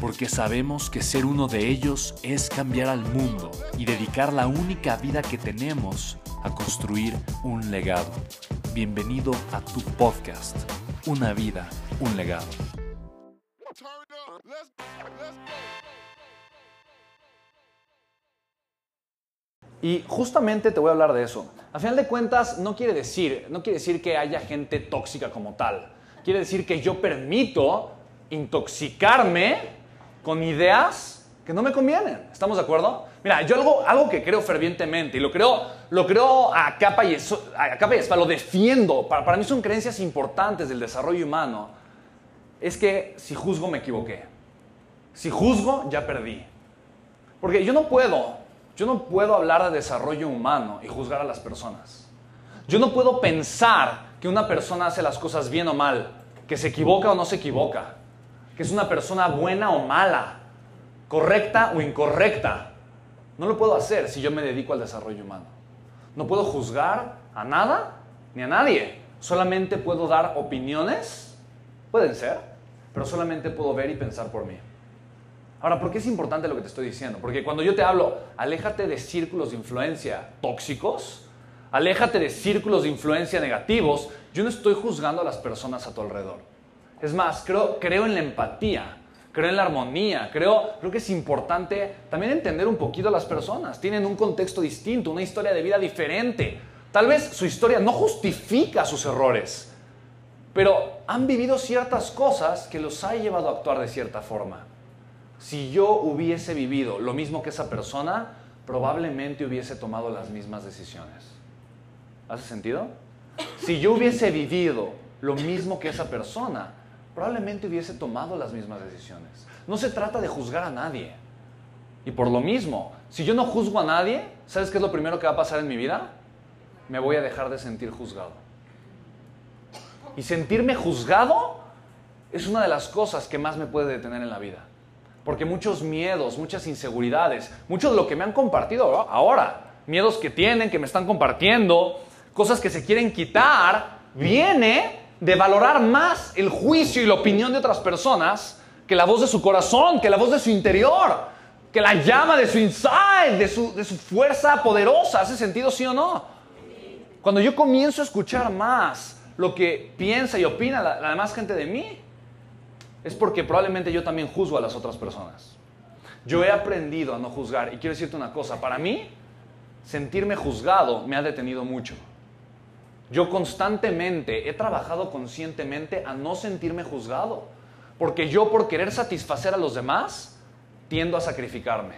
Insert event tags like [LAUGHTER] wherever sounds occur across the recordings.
porque sabemos que ser uno de ellos es cambiar al mundo y dedicar la única vida que tenemos a construir un legado. Bienvenido a tu podcast, Una vida, un legado. Y justamente te voy a hablar de eso. A final de cuentas, no quiere decir, no quiere decir que haya gente tóxica como tal. Quiere decir que yo permito intoxicarme con ideas que no me convienen. ¿Estamos de acuerdo? Mira, yo algo, algo que creo fervientemente y lo creo, lo creo a capa y, a capa y espada, lo defiendo, para, para mí son creencias importantes del desarrollo humano, es que si juzgo me equivoqué. Si juzgo, ya perdí. Porque yo no puedo, yo no puedo hablar de desarrollo humano y juzgar a las personas. Yo no puedo pensar que una persona hace las cosas bien o mal, que se equivoca o no se equivoca que es una persona buena o mala, correcta o incorrecta. No lo puedo hacer si yo me dedico al desarrollo humano. No puedo juzgar a nada ni a nadie. Solamente puedo dar opiniones, pueden ser, pero solamente puedo ver y pensar por mí. Ahora, ¿por qué es importante lo que te estoy diciendo? Porque cuando yo te hablo, aléjate de círculos de influencia tóxicos, aléjate de círculos de influencia negativos, yo no estoy juzgando a las personas a tu alrededor. Es más, creo, creo en la empatía, creo en la armonía, creo, creo que es importante también entender un poquito a las personas. Tienen un contexto distinto, una historia de vida diferente. Tal vez su historia no justifica sus errores, pero han vivido ciertas cosas que los ha llevado a actuar de cierta forma. Si yo hubiese vivido lo mismo que esa persona, probablemente hubiese tomado las mismas decisiones. ¿Hace sentido? Si yo hubiese vivido lo mismo que esa persona, probablemente hubiese tomado las mismas decisiones. No se trata de juzgar a nadie. Y por lo mismo, si yo no juzgo a nadie, ¿sabes qué es lo primero que va a pasar en mi vida? Me voy a dejar de sentir juzgado. Y sentirme juzgado es una de las cosas que más me puede detener en la vida. Porque muchos miedos, muchas inseguridades, mucho de lo que me han compartido ahora, miedos que tienen, que me están compartiendo, cosas que se quieren quitar, viene de valorar más el juicio y la opinión de otras personas que la voz de su corazón, que la voz de su interior, que la llama de su inside, de su, de su fuerza poderosa. ¿Hace sentido, sí o no? Cuando yo comienzo a escuchar más lo que piensa y opina la, la demás gente de mí, es porque probablemente yo también juzgo a las otras personas. Yo he aprendido a no juzgar y quiero decirte una cosa, para mí sentirme juzgado me ha detenido mucho. Yo constantemente he trabajado conscientemente a no sentirme juzgado, porque yo por querer satisfacer a los demás tiendo a sacrificarme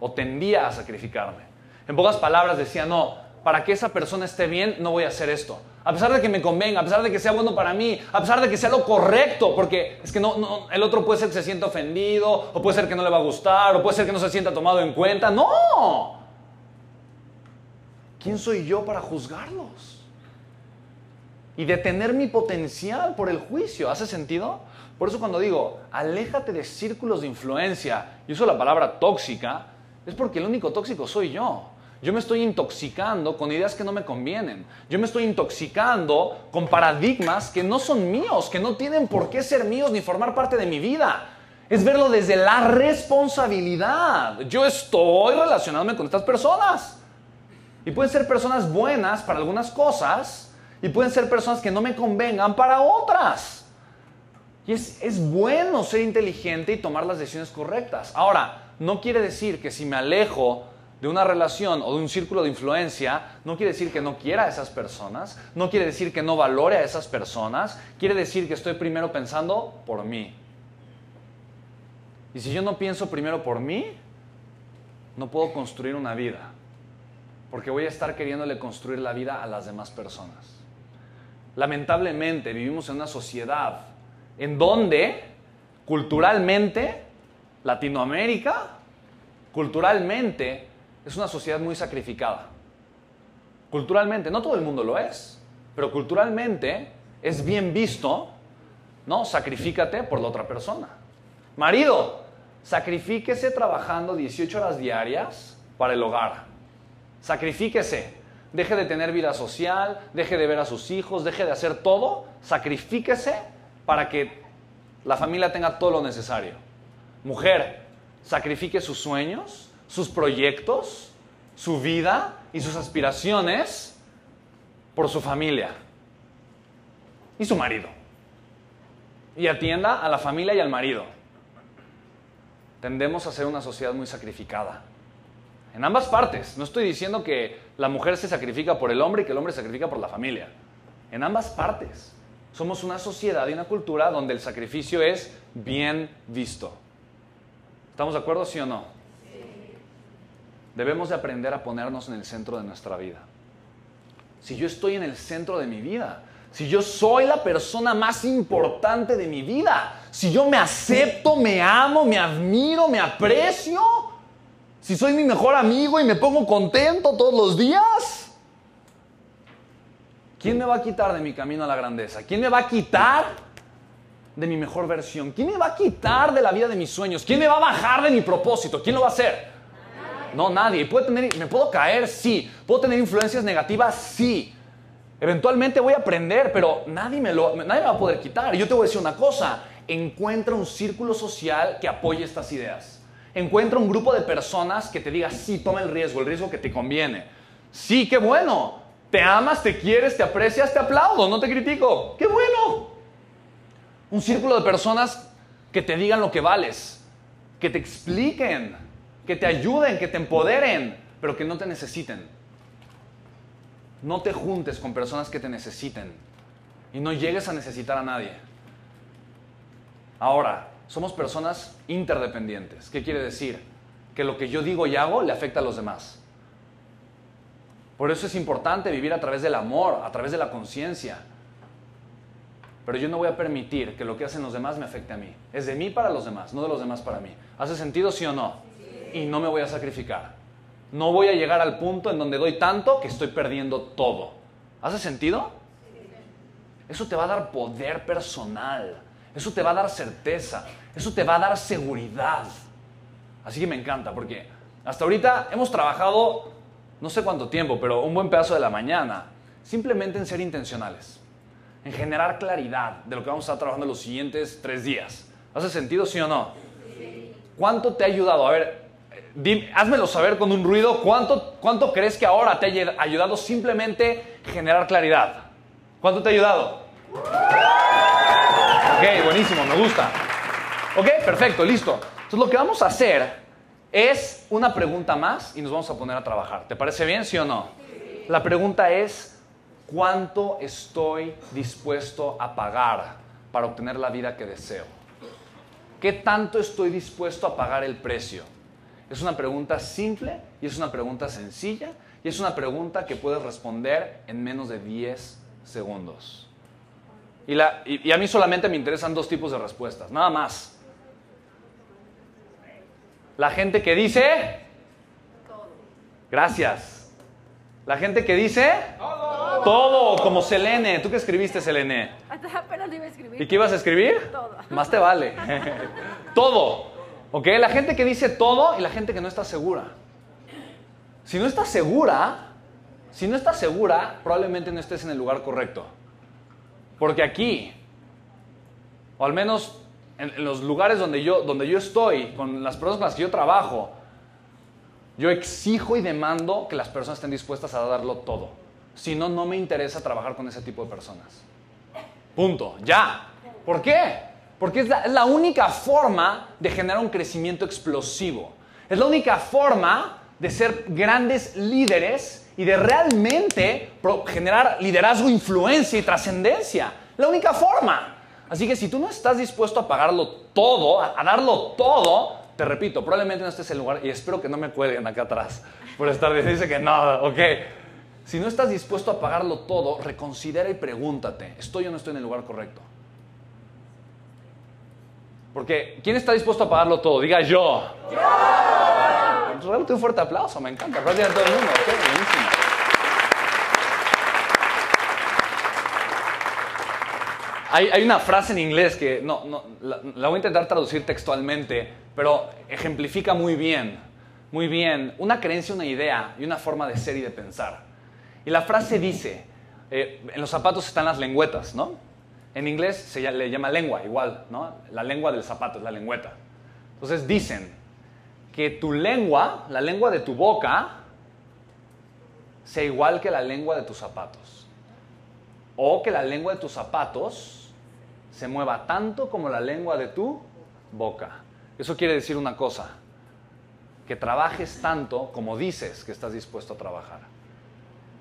o tendía a sacrificarme. En pocas palabras decía, no, para que esa persona esté bien no voy a hacer esto. A pesar de que me convenga, a pesar de que sea bueno para mí, a pesar de que sea lo correcto, porque es que no, el otro puede ser que se sienta ofendido, o puede ser que no le va a gustar, o puede ser que no se sienta tomado en cuenta. No. ¿Quién soy yo para juzgarlos? Y detener mi potencial por el juicio. ¿Hace sentido? Por eso cuando digo, aléjate de círculos de influencia, y uso la palabra tóxica, es porque el único tóxico soy yo. Yo me estoy intoxicando con ideas que no me convienen. Yo me estoy intoxicando con paradigmas que no son míos, que no tienen por qué ser míos ni formar parte de mi vida. Es verlo desde la responsabilidad. Yo estoy relacionándome con estas personas. Y pueden ser personas buenas para algunas cosas, y pueden ser personas que no me convengan para otras. Y es, bueno ser inteligente y tomar las decisiones correctas. Ahora, no quiere decir que si me alejo de una relación o de un círculo de influencia, no quiere decir que no quiera a esas personas, no quiere decir que no valore a esas personas, quiere decir que estoy primero pensando por mí. Y si yo no pienso primero por mí, no puedo construir una vida, porque voy a estar queriéndole construir la vida a las demás personas. Lamentablemente vivimos en una sociedad en donde culturalmente Latinoamérica, culturalmente, es una sociedad muy sacrificada. Culturalmente, no todo el mundo lo es, pero culturalmente es bien visto, ¿no? Sacrifícate por la otra persona. Marido, sacrifíquese trabajando 18 horas diarias para el hogar. Sacrifíquese. Deje de tener vida social, deje de ver a sus hijos, deje de hacer todo. Sacrifíquese para que la familia tenga todo lo necesario. Mujer, sacrifique sus sueños, sus proyectos, su vida y sus aspiraciones por su familia y su marido. Y atienda a la familia y al marido. Tendemos a ser una sociedad muy sacrificada. En ambas partes. No estoy diciendo que la mujer se sacrifica por el hombre y que el hombre se sacrifica por la familia. En ambas partes. Somos una sociedad y una cultura donde el sacrificio es bien visto. ¿Estamos de acuerdo, sí o no? Debemos de aprender a ponernos en el centro de nuestra vida. Si yo estoy en el centro de mi vida, si yo soy la persona más importante de mi vida, si yo me acepto, me amo, me admiro, me aprecio, si soy mi mejor amigo y me pongo contento todos los días, ¿Quién me va a quitar de mi camino a la grandeza? ¿Quién me va a quitar de mi mejor versión? ¿Quién me va a quitar de la vida de mis sueños? ¿Quién me va a bajar de mi propósito? ¿Quién lo va a hacer? No, nadie. ¿Puede tener, ¿Me puedo caer? Sí. ¿Puedo tener influencias negativas? Sí. Eventualmente voy a aprender, pero nadie me, lo, nadie va a poder quitar. Yo te voy a decir una cosa. Encuentra un círculo social que apoye estas ideas. Encuentra un grupo de personas que te diga, sí, toma el riesgo, el riesgo que te conviene. Sí, qué bueno. Te amas, te quieres, te aprecias, te aplaudo, no te critico. ¡Qué bueno! Un círculo de personas que te digan lo que vales, que te expliquen, que te ayuden, que te empoderen, pero que no te necesiten. No te juntes con personas que te necesiten y no llegues a necesitar a nadie. Ahora, somos personas interdependientes. ¿Qué quiere decir? Que lo que yo digo y hago le afecta a los demás. Por eso es importante vivir a través del amor, a través de la conciencia. Pero yo no voy a permitir que lo que hacen los demás me afecte a mí. Es de mí para los demás, no de los demás para mí. ¿Hace sentido sí o no? Y no me voy a sacrificar. No voy a llegar al punto en donde doy tanto que estoy perdiendo todo. ¿Hace sentido? Eso te va a dar poder personal. Eso te va a dar certeza. Eso te va a dar seguridad. Así que me encanta porque hasta ahorita hemos trabajado no sé cuánto tiempo, pero un buen pedazo de la mañana, simplemente en ser intencionales, en generar claridad de lo que vamos a estar trabajando los siguientes tres días. ¿Hace sentido, sí o no? ¿Cuánto te ha ayudado? A ver, házmelo saber con un ruido. ¿Cuánto, ¿Cuánto crees que ahora te ha ayudado simplemente generar claridad? ¿Cuánto te ha ayudado? Ok, buenísimo, me gusta. Ok, perfecto, listo. Entonces lo que vamos a hacer es una pregunta más y nos vamos a poner a trabajar. ¿Te parece bien, sí o no? La pregunta es, ¿cuánto estoy dispuesto a pagar para obtener la vida que deseo? ¿Qué tanto estoy dispuesto a pagar el precio? Es una pregunta simple y es una pregunta sencilla y es una pregunta que puedes responder en menos de 10 segundos. Y, y a mí solamente me interesan dos tipos de respuestas, nada más. La gente que dice... Gracias. La gente que dice... Todo. como Selene. ¿Tú qué escribiste, Selene? Apenas iba a escribir. ¿Y qué ibas a escribir? Todo. Más te vale. [LAUGHS] todo. ¿Ok? La gente que dice todo y la gente que no está segura. Si no estás segura, si no estás segura, probablemente no estés en el lugar correcto. Porque aquí, o al menos en, los lugares donde yo, donde yo estoy, con las personas con las que yo trabajo, yo exijo y demando que las personas estén dispuestas a darlo todo. Si no, no me interesa trabajar con ese tipo de personas. Punto. Ya. ¿Por qué? Porque es la, es la única forma de generar un crecimiento explosivo. Es la única forma de ser grandes líderes y de realmente generar liderazgo, influencia y trascendencia. La única forma. Así que si tú no estás dispuesto a pagarlo todo, a, darlo todo, te repito, probablemente no estés en el lugar y espero que no me cuelguen acá atrás por estar dice que no, ok. Si no estás dispuesto a pagarlo todo, reconsidera y pregúntate, ¿estoy o no estoy en el lugar correcto? Porque, ¿quién está dispuesto a pagarlo todo? Diga yo. ¡Yo! Realmente un fuerte aplauso, me encanta. Gracias a todo el mundo. Hay, una frase en inglés que no, no la, la, voy a intentar traducir textualmente, pero ejemplifica muy bien, muy bien, una creencia, una idea y una forma de ser y de pensar. Y la frase dice, eh, en los zapatos están las lengüetas, ¿no? En inglés se le llama lengua, igual, ¿no? La lengua del zapato es la lengüeta. Entonces dicen que tu lengua, la lengua de tu boca, sea igual que la lengua de tus zapatos. O que la lengua de tus zapatos se mueva tanto como la lengua de tu boca. Eso quiere decir una cosa, que trabajes tanto como dices que estás dispuesto a trabajar.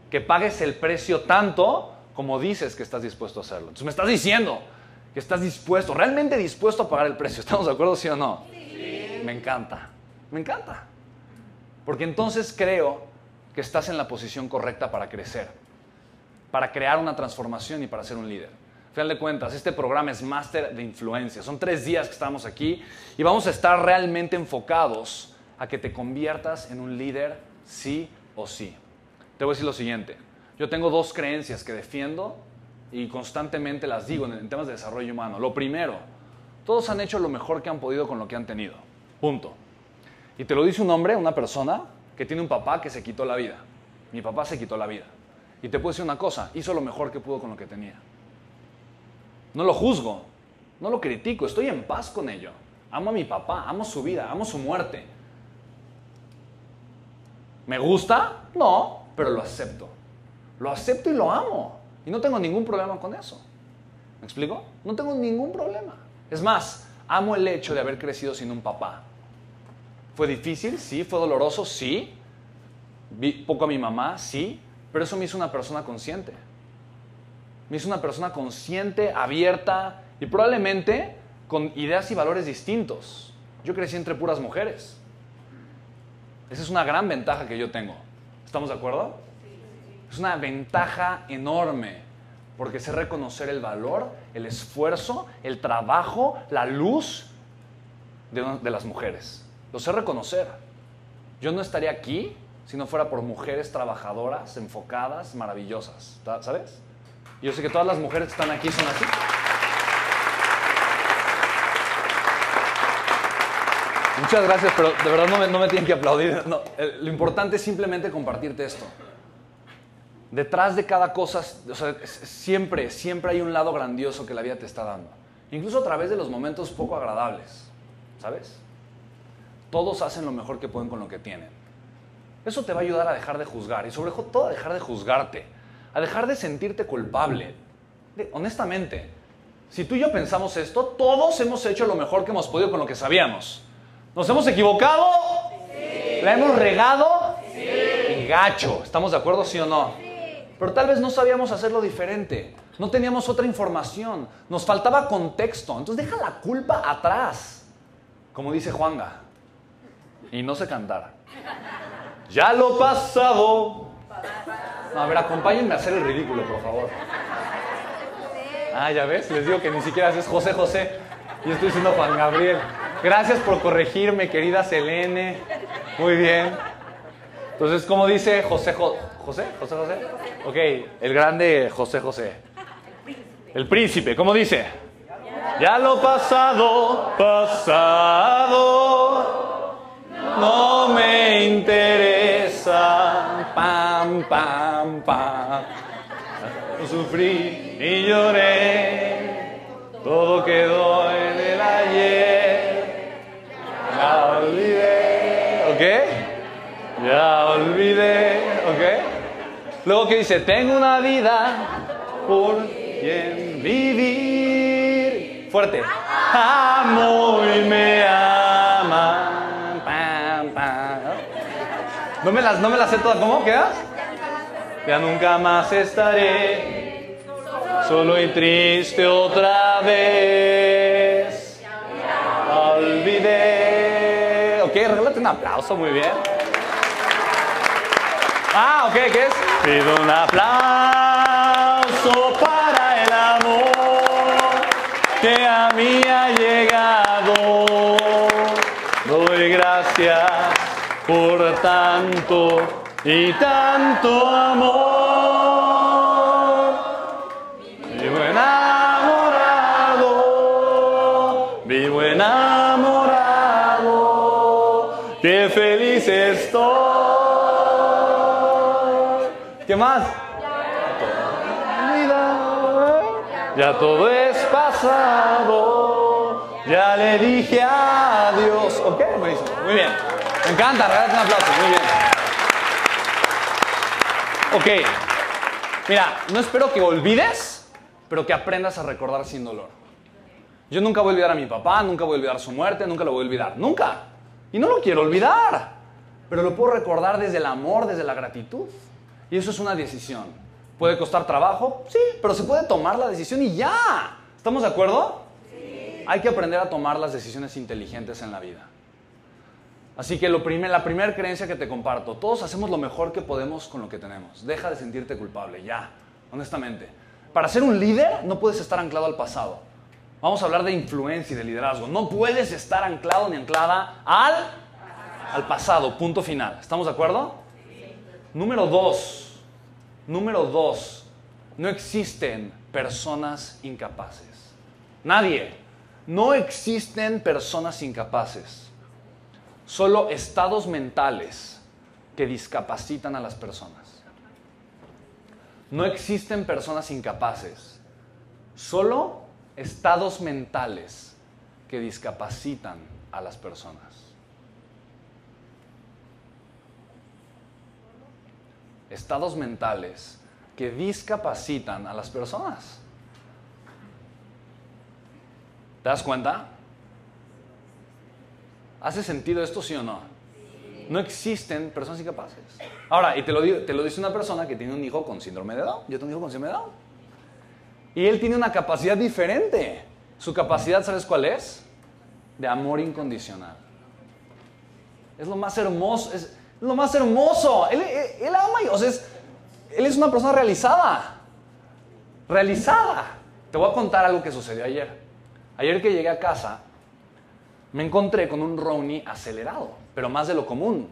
Que pagues el precio tanto como dices que estás dispuesto a hacerlo. Entonces me estás diciendo que estás dispuesto, realmente dispuesto a pagar el precio. ¿Estamos de acuerdo, sí o no? Sí. Me encanta, me encanta. Porque entonces creo que estás en la posición correcta para crecer, para crear una transformación y para ser un líder. Al final de cuentas, este programa es máster de influencia. Son tres días que estamos aquí y vamos a estar realmente enfocados a que te conviertas en un líder sí o sí. Te voy a decir lo siguiente. Yo tengo dos creencias que defiendo y constantemente las digo en, temas de desarrollo humano. Lo primero, todos han hecho lo mejor que han podido con lo que han tenido. Punto. Y te lo dice un hombre, una persona, que tiene un papá que se quitó la vida. Mi papá se quitó la vida. Y te puedo decir una cosa, hizo lo mejor que pudo con lo que tenía. No lo juzgo, no lo critico, estoy en paz con ello. Amo a mi papá, amo su vida, amo su muerte. ¿Me gusta? No, pero lo acepto. Lo acepto y lo amo. Y no tengo ningún problema con eso. ¿Me explico? No tengo ningún problema. Es más, amo el hecho de haber crecido sin un papá. ¿Fue difícil? Sí. ¿Fue doloroso? Sí. Vi poco a mi mamá? Sí. Pero eso me hizo una persona consciente. Me hizo una persona consciente, abierta y probablemente con ideas y valores distintos. Yo crecí entre puras mujeres. Esa es una gran ventaja que yo tengo. ¿Estamos de acuerdo? Es una ventaja enorme, porque sé reconocer el valor, el esfuerzo, el trabajo, la luz de, las mujeres. Lo sé reconocer. Yo no estaría aquí si no fuera por mujeres trabajadoras, enfocadas, maravillosas. ¿Sabes? yo sé que todas las mujeres que están aquí son así. Muchas gracias, pero de verdad no me, tienen que aplaudir. lo importante es simplemente compartirte esto detrás de cada cosa, siempre, siempre hay un lado grandioso que la vida te está dando. Incluso a través de los momentos poco agradables, ¿sabes? Todos hacen lo mejor que pueden con lo que tienen. Eso te va a ayudar a dejar de juzgar y sobre todo a dejar de juzgarte, a dejar de sentirte culpable. honestamente, si tú y yo pensamos esto, todos hemos hecho lo mejor que hemos podido con lo que sabíamos. ¿Nos hemos equivocado? Sí. ¿La hemos regado? Sí. gacho. ¿Estamos de acuerdo, sí o no? pero tal vez no sabíamos hacerlo diferente. No teníamos otra información. Nos faltaba contexto. Entonces deja la culpa atrás. Como dice Juanga. Y no sé cantar. Ya lo pasado. a ver, acompáñenme a hacer el ridículo, por favor. Ah, ya ves, les digo que ni siquiera es José José. Yo estoy diciendo Juan Gabriel. Gracias por corregirme, querida Selene. Muy bien. Entonces, ¿cómo dice José José? ¿José? ¿José José? Ok, el grande José José. El príncipe, ¿cómo dice? Ya lo pasado, pasado, no me interesa. Pam, pam, pam. Sufrí y lloré, todo quedó en el ayer. La olvidé, ¿ok? Ya olvidé, ¿ok? Luego que dice, tengo una vida por quien vivir. Fuerte. Amo y me ama. No me las, no me las sé todas. ¿Cómo queda? Ya nunca más estaré solo y triste otra vez. Olvidé. Ok, regálate un aplauso, muy bien. Ah, ok, ¿qué es? Pido un aplauso para el amor que a mí ha llegado. Doy gracias por tanto y tanto amor. Vivo enamorado, vivo enamorado, qué feliz estoy. ¿Qué más? Ya todo es pasado. Ya le dije adiós. Ok. Muy bien. Me encanta, regálate un aplauso. Muy bien. Ok. Mira, no espero que olvides, pero que aprendas a recordar sin dolor. Yo nunca voy a olvidar a mi papá, nunca voy a olvidar su muerte, nunca lo voy a olvidar. Nunca. Y no lo quiero olvidar. Pero lo puedo recordar desde el amor, desde la gratitud. Y eso es una decisión. ¿Puede costar trabajo? Sí, pero se puede tomar la decisión y ya. ¿Estamos de acuerdo? Sí. Hay que aprender a tomar las decisiones inteligentes en la vida. Así que la primera creencia que te comparto, todos hacemos lo mejor que podemos con lo que tenemos. Deja de sentirte culpable, ya, honestamente. Para ser un líder no puedes estar anclado al pasado. Vamos a hablar de influencia y de liderazgo. No puedes estar anclado ni anclada al, al pasado, punto final. ¿Estamos de acuerdo? Número dos, número dos, no existen personas incapaces. Nadie. No existen personas incapaces solo estados mentales que discapacitan a las personas. No existen personas incapaces, solo estados mentales que discapacitan a las personas. Estados mentales que discapacitan a las personas. ¿Te das cuenta? ¿Hace sentido esto, sí o no? No existen personas incapaces. Ahora, y te lo, te lo dice una persona que tiene un hijo con síndrome de Down. Yo tengo un hijo con síndrome de Down. Y él tiene una capacidad diferente. Su capacidad, ¿sabes cuál es? De amor incondicional. Es lo más hermoso. Es lo más hermoso. Él, ama y, o sea, él es una persona realizada. Realizada. Te voy a contar algo que sucedió ayer. Ayer que llegué a casa, me encontré con un Rowney acelerado, pero más de lo común.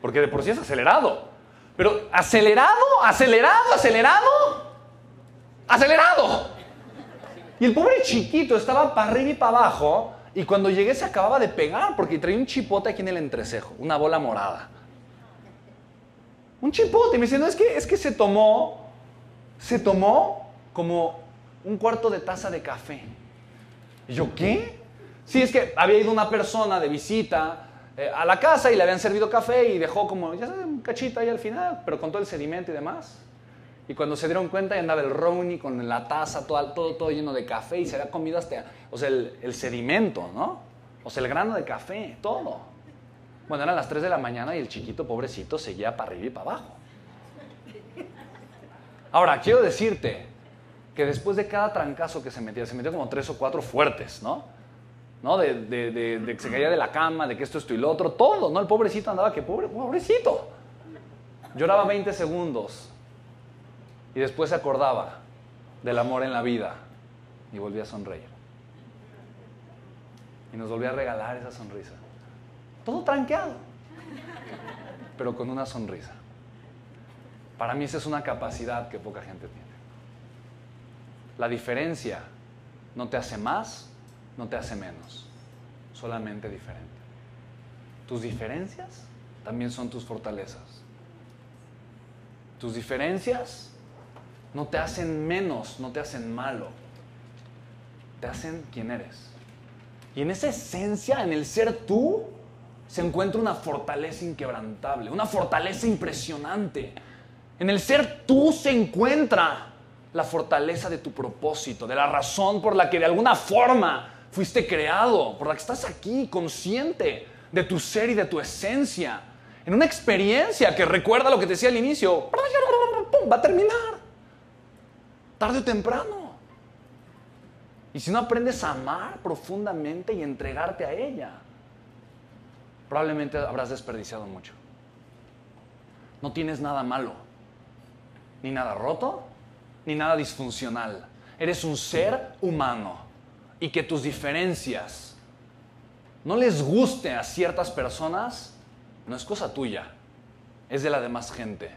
Porque de por sí es acelerado. Pero acelerado, acelerado, acelerado, acelerado. Y el pobre chiquito estaba para arriba y para abajo. Y cuando llegué se acababa de pegar porque traía un chipote aquí en el entrecejo, una bola morada. Un chipote. Y me dice, no, es que, es que se tomó, se tomó como un cuarto de taza de café. Y yo, ¿qué? Sí, es que había ido una persona de visita eh, a la casa y le habían servido café y dejó como, ya sabes, un cachito ahí al final, pero con todo el sedimento y demás. Y cuando se dieron cuenta, ya andaba el Rowney con la taza, todo, todo, todo lleno de café y se había comido hasta, o sea, el, sedimento, ¿no? O sea, el grano de café, todo. Bueno, eran las 3 de la mañana y el chiquito pobrecito seguía para arriba y para abajo. Ahora, quiero decirte que después de cada trancazo que se metía, se metió como tres o cuatro fuertes, ¿no? ¿No? De, de, que se caía de la cama, de que esto, esto y lo otro, todo, ¿no? El pobrecito andaba que pobre, pobrecito. Lloraba 20 segundos y después se acordaba del amor en la vida y volvía a sonreír. Y nos volvía a regalar esa sonrisa. Todo tranqueado, pero con una sonrisa. Para mí esa es una capacidad que poca gente tiene. La diferencia no te hace más no te hace menos, solamente diferente. Tus diferencias también son tus fortalezas. Tus diferencias no te hacen menos, no te hacen malo, te hacen quien eres. Y en esa esencia, en el ser tú, se encuentra una fortaleza inquebrantable, una fortaleza impresionante. En el ser tú se encuentra la fortaleza de tu propósito, de la razón por la que de alguna forma fuiste creado, por la que estás aquí, consciente de tu ser y de tu esencia. en una experiencia que recuerda lo que te decía al inicio, va a terminar. Tarde o temprano. Y si no aprendes a amar profundamente y entregarte a ella, probablemente habrás desperdiciado mucho. No tienes nada malo, ni nada roto, ni nada disfuncional. Eres un ser humano y que tus diferencias no les guste a ciertas personas, no es cosa tuya, es de la demás gente.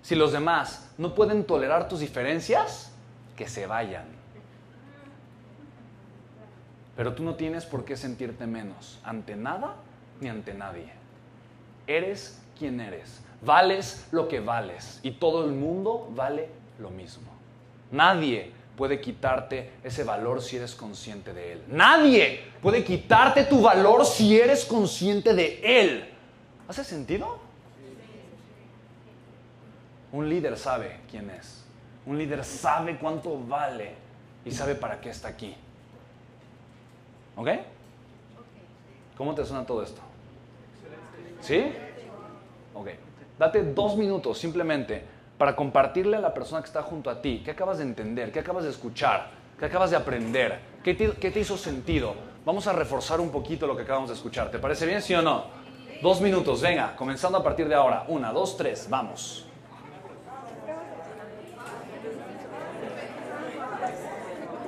Si los demás no pueden tolerar tus diferencias, que se vayan. Pero tú no tienes por qué sentirte menos ante nada ni ante nadie. Eres quien eres. Vales lo que vales. Y todo el mundo vale lo mismo. Nadie puede quitarte ese valor si eres consciente de él. Nadie puede quitarte tu valor si eres consciente de él. ¿Hace sentido? Un líder sabe quién es. Un líder sabe cuánto vale y sabe para qué está aquí. ¿Ok? ¿Cómo te suena todo esto? ¿Sí? Ok. Date dos minutos simplemente para compartirle a la persona que está junto a ti qué acabas de entender, qué acabas de escuchar, qué acabas de aprender, qué te, qué hizo sentido. Vamos a reforzar un poquito lo que acabamos de escuchar. ¿Te parece bien, sí o no? Dos minutos, venga, comenzando a partir de ahora. Una, dos, tres, vamos.